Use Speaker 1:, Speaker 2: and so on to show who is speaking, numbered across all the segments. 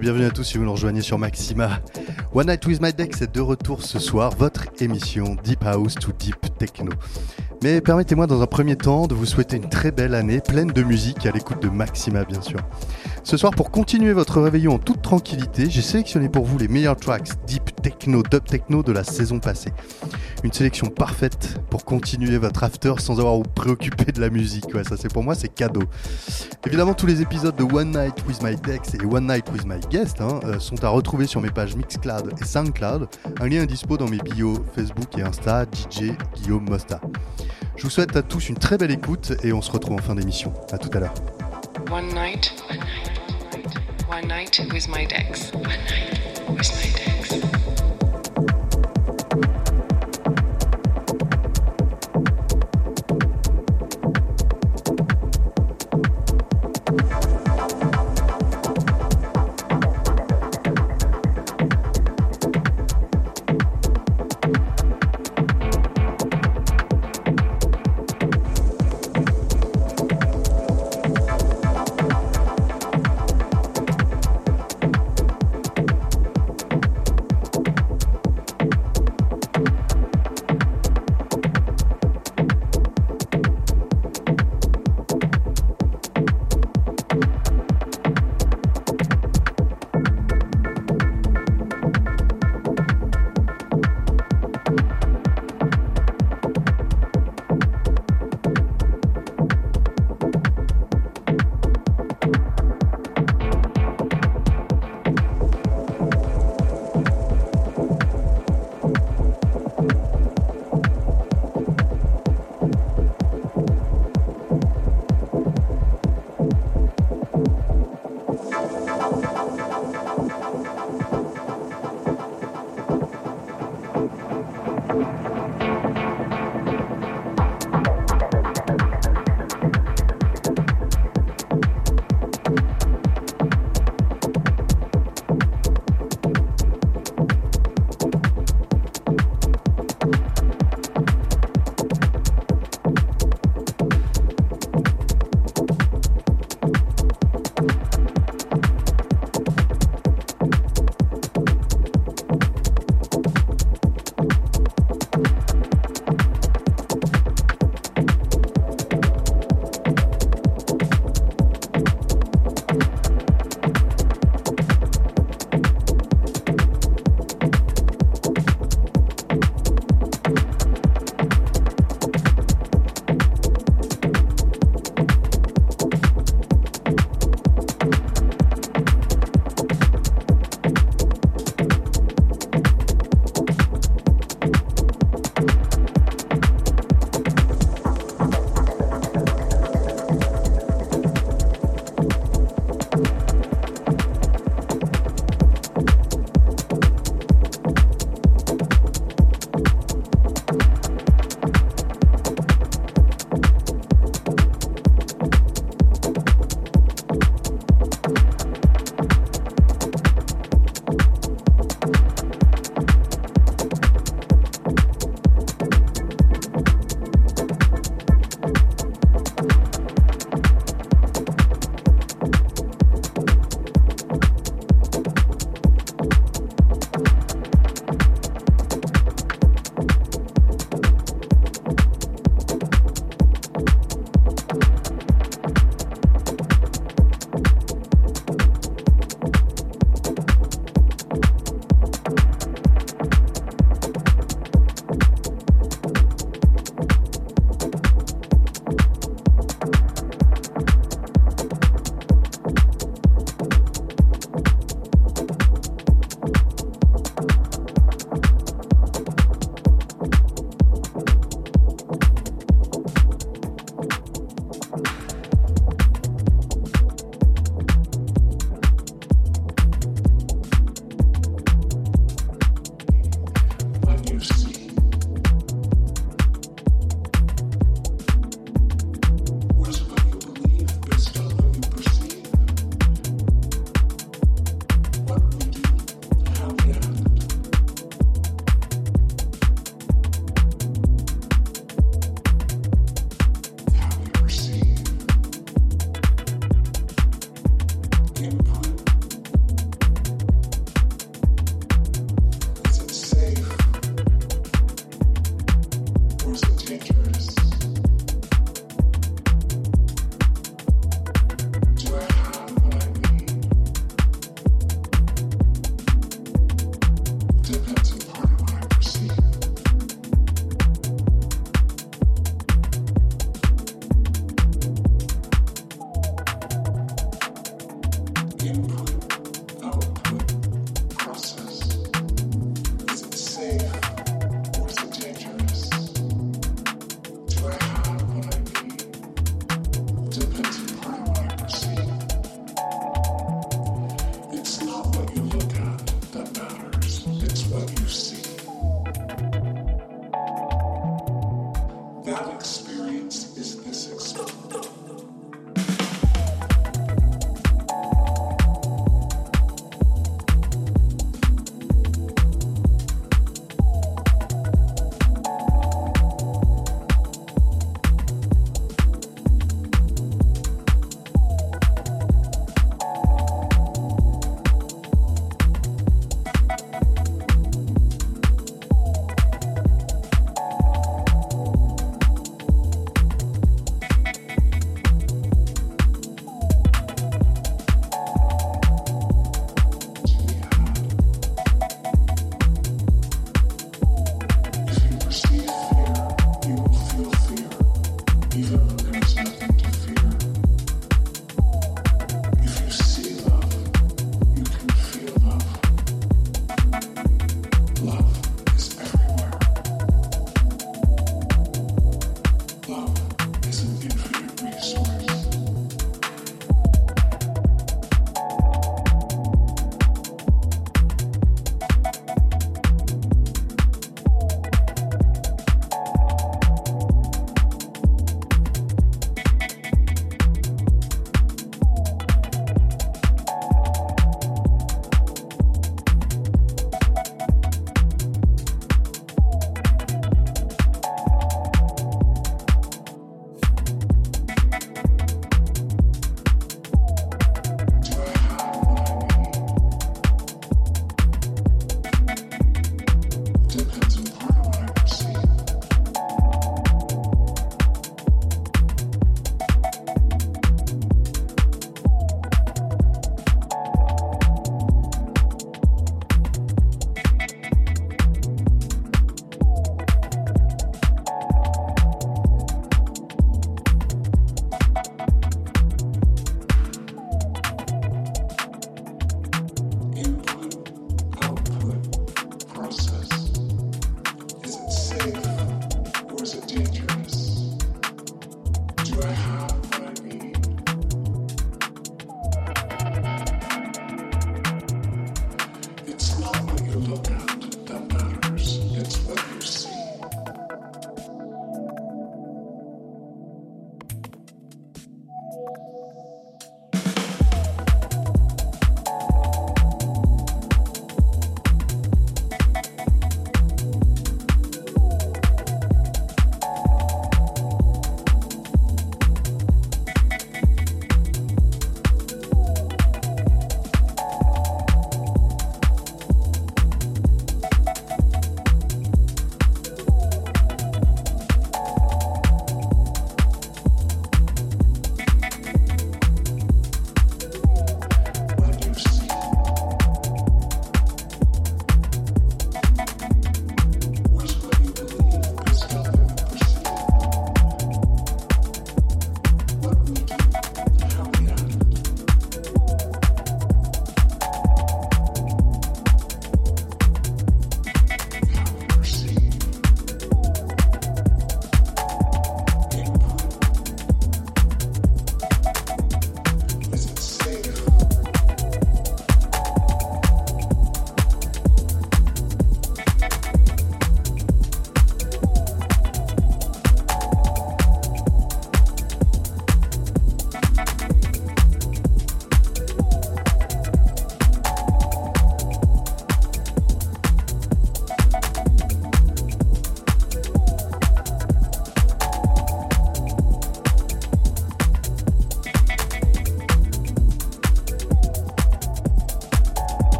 Speaker 1: bienvenue à tous si vous nous rejoignez sur Maxima. One Night with My Deck, c'est de retour ce soir, votre émission Deep House to Deep Techno. Mais permettez-moi dans un premier temps de vous souhaiter une très belle année, pleine de musique, à l'écoute de Maxima bien sûr. Ce soir, pour continuer votre réveillon en toute tranquillité, j'ai sélectionné pour vous les meilleurs tracks deep techno, dub techno de la saison passée. Une sélection parfaite pour continuer votre after sans avoir à vous préoccuper de la musique. Pour moi, c'est cadeau. Évidemment, tous les épisodes de One Night with My Dex et One Night with My Guest hein, euh, sont à retrouver sur mes pages Mixcloud et Soundcloud. Un lien est dispo dans mes bios Facebook et Insta, DJ Guillaume Mosta. Je vous souhaite à tous une très belle écoute et on se retrouve en fin d'émission. A tout à l'heure.
Speaker 2: One night, with my Dex. One night with my Dex.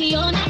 Speaker 3: Leona.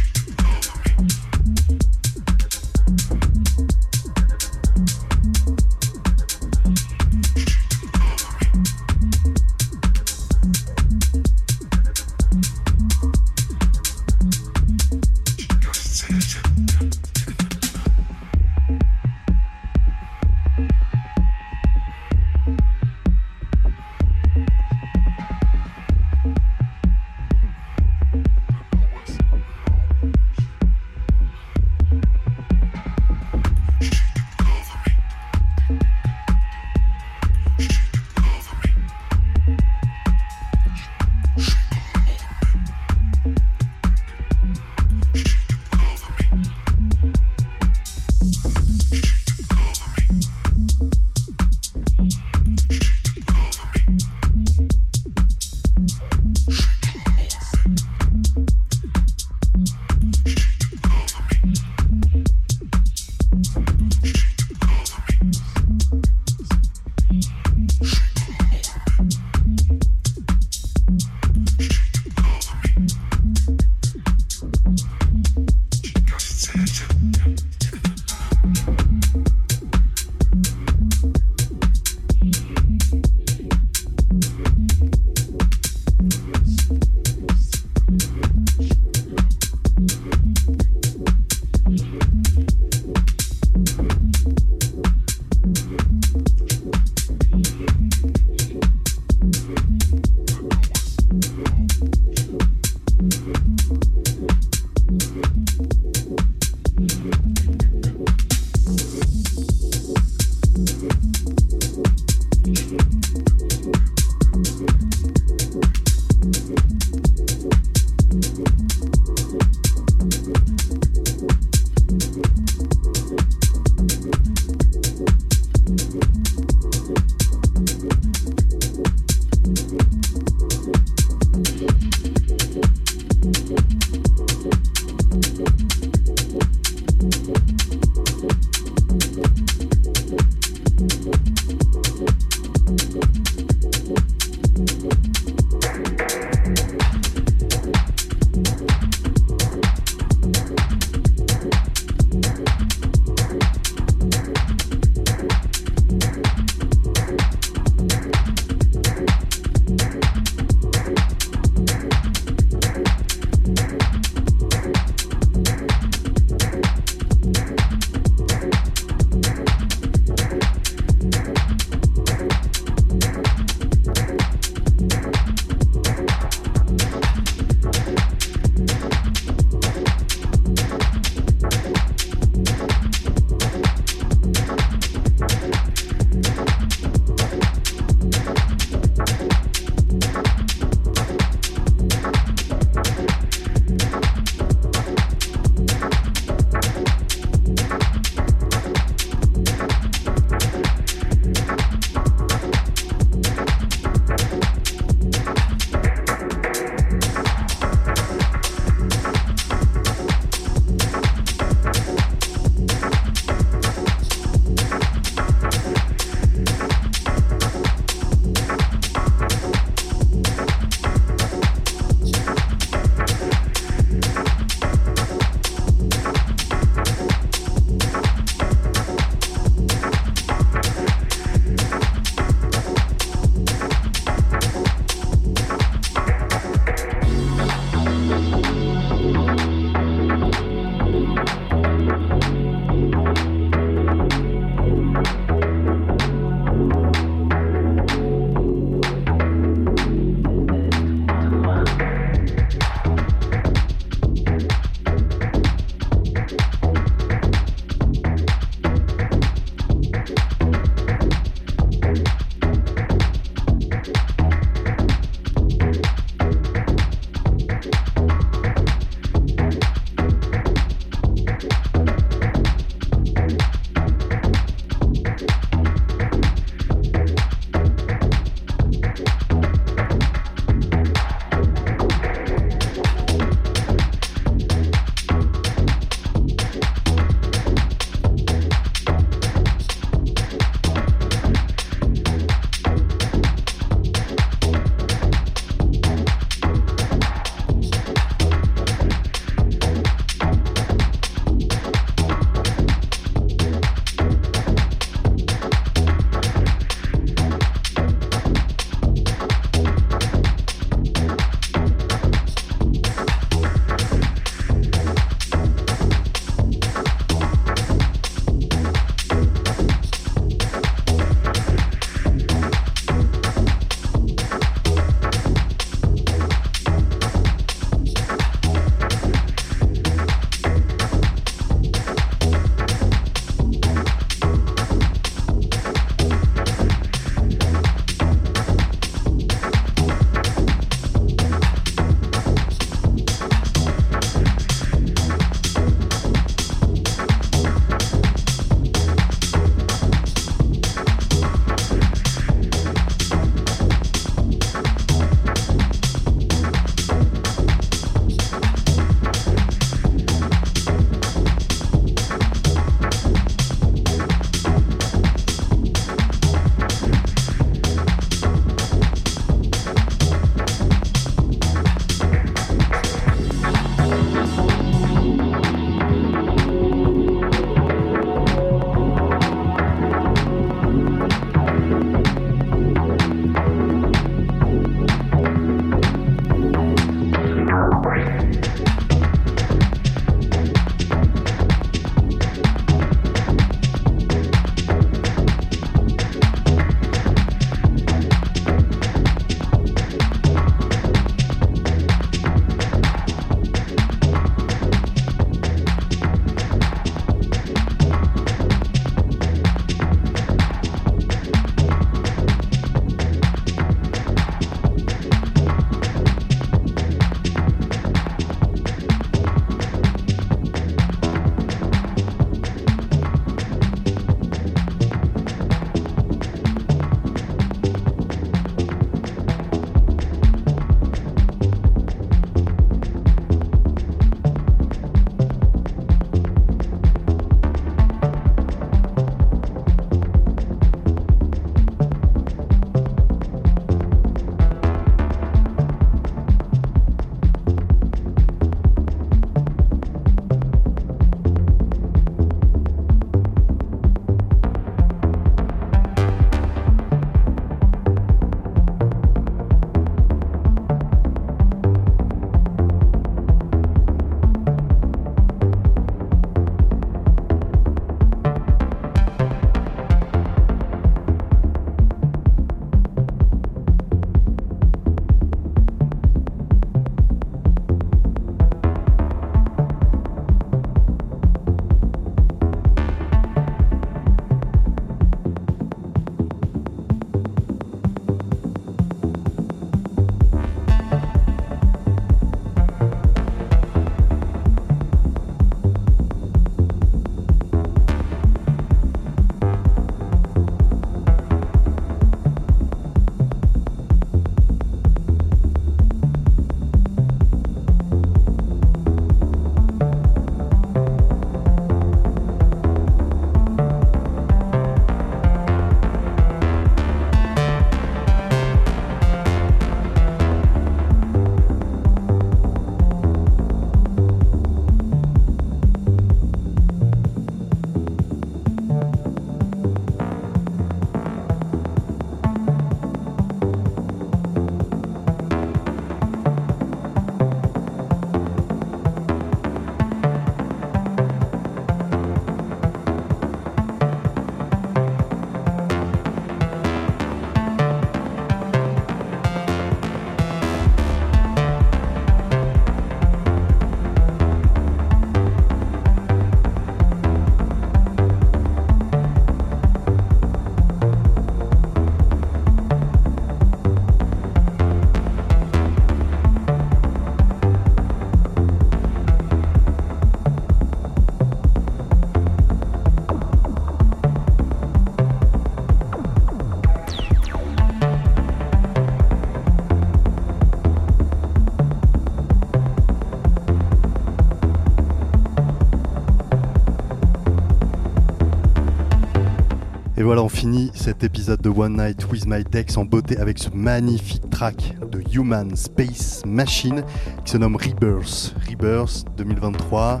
Speaker 1: Et voilà, on finit cet épisode de One Night with My Dex en beauté avec ce magnifique track de Human Space Machine qui se nomme Rebirth. Rebirth 2023,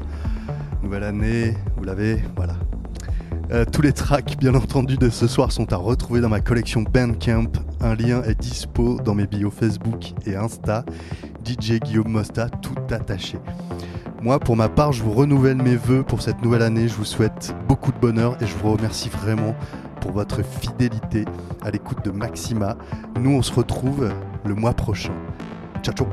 Speaker 1: nouvelle année, vous l'avez, voilà. Euh, tous les tracks, bien entendu, de ce soir sont à retrouver dans ma collection Bandcamp. Un lien est dispo dans mes bios Facebook et Insta. DJ Guillaume Mosta, tout attaché. Moi, pour ma part, je vous renouvelle mes voeux pour cette nouvelle année. Je vous souhaite beaucoup de bonheur et je vous remercie vraiment pour votre fidélité à l'écoute de Maxima. Nous, on se retrouve le mois prochain. Ciao, ciao.